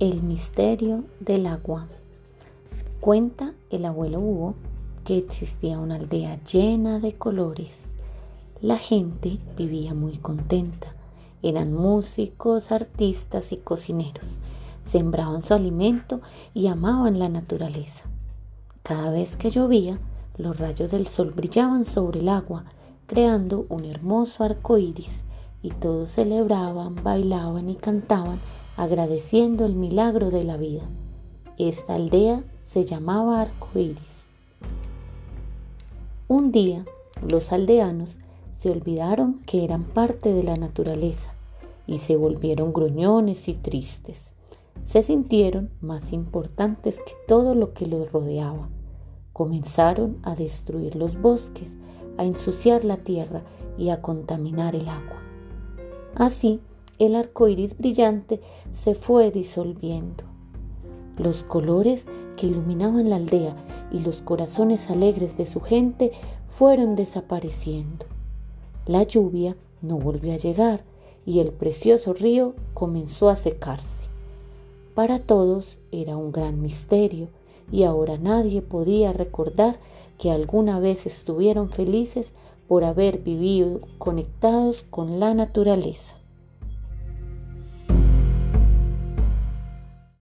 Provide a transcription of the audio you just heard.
El misterio del agua. Cuenta el abuelo Hugo que existía una aldea llena de colores. La gente vivía muy contenta. Eran músicos, artistas y cocineros. Sembraban su alimento y amaban la naturaleza. Cada vez que llovía, los rayos del sol brillaban sobre el agua, creando un hermoso arco iris, y todos celebraban, bailaban y cantaban agradeciendo el milagro de la vida. Esta aldea se llamaba Arcoíris. Un día, los aldeanos se olvidaron que eran parte de la naturaleza y se volvieron gruñones y tristes. Se sintieron más importantes que todo lo que los rodeaba. Comenzaron a destruir los bosques, a ensuciar la tierra y a contaminar el agua. Así, el arco iris brillante se fue disolviendo. Los colores que iluminaban la aldea y los corazones alegres de su gente fueron desapareciendo. La lluvia no volvió a llegar y el precioso río comenzó a secarse. Para todos era un gran misterio y ahora nadie podía recordar que alguna vez estuvieron felices por haber vivido conectados con la naturaleza.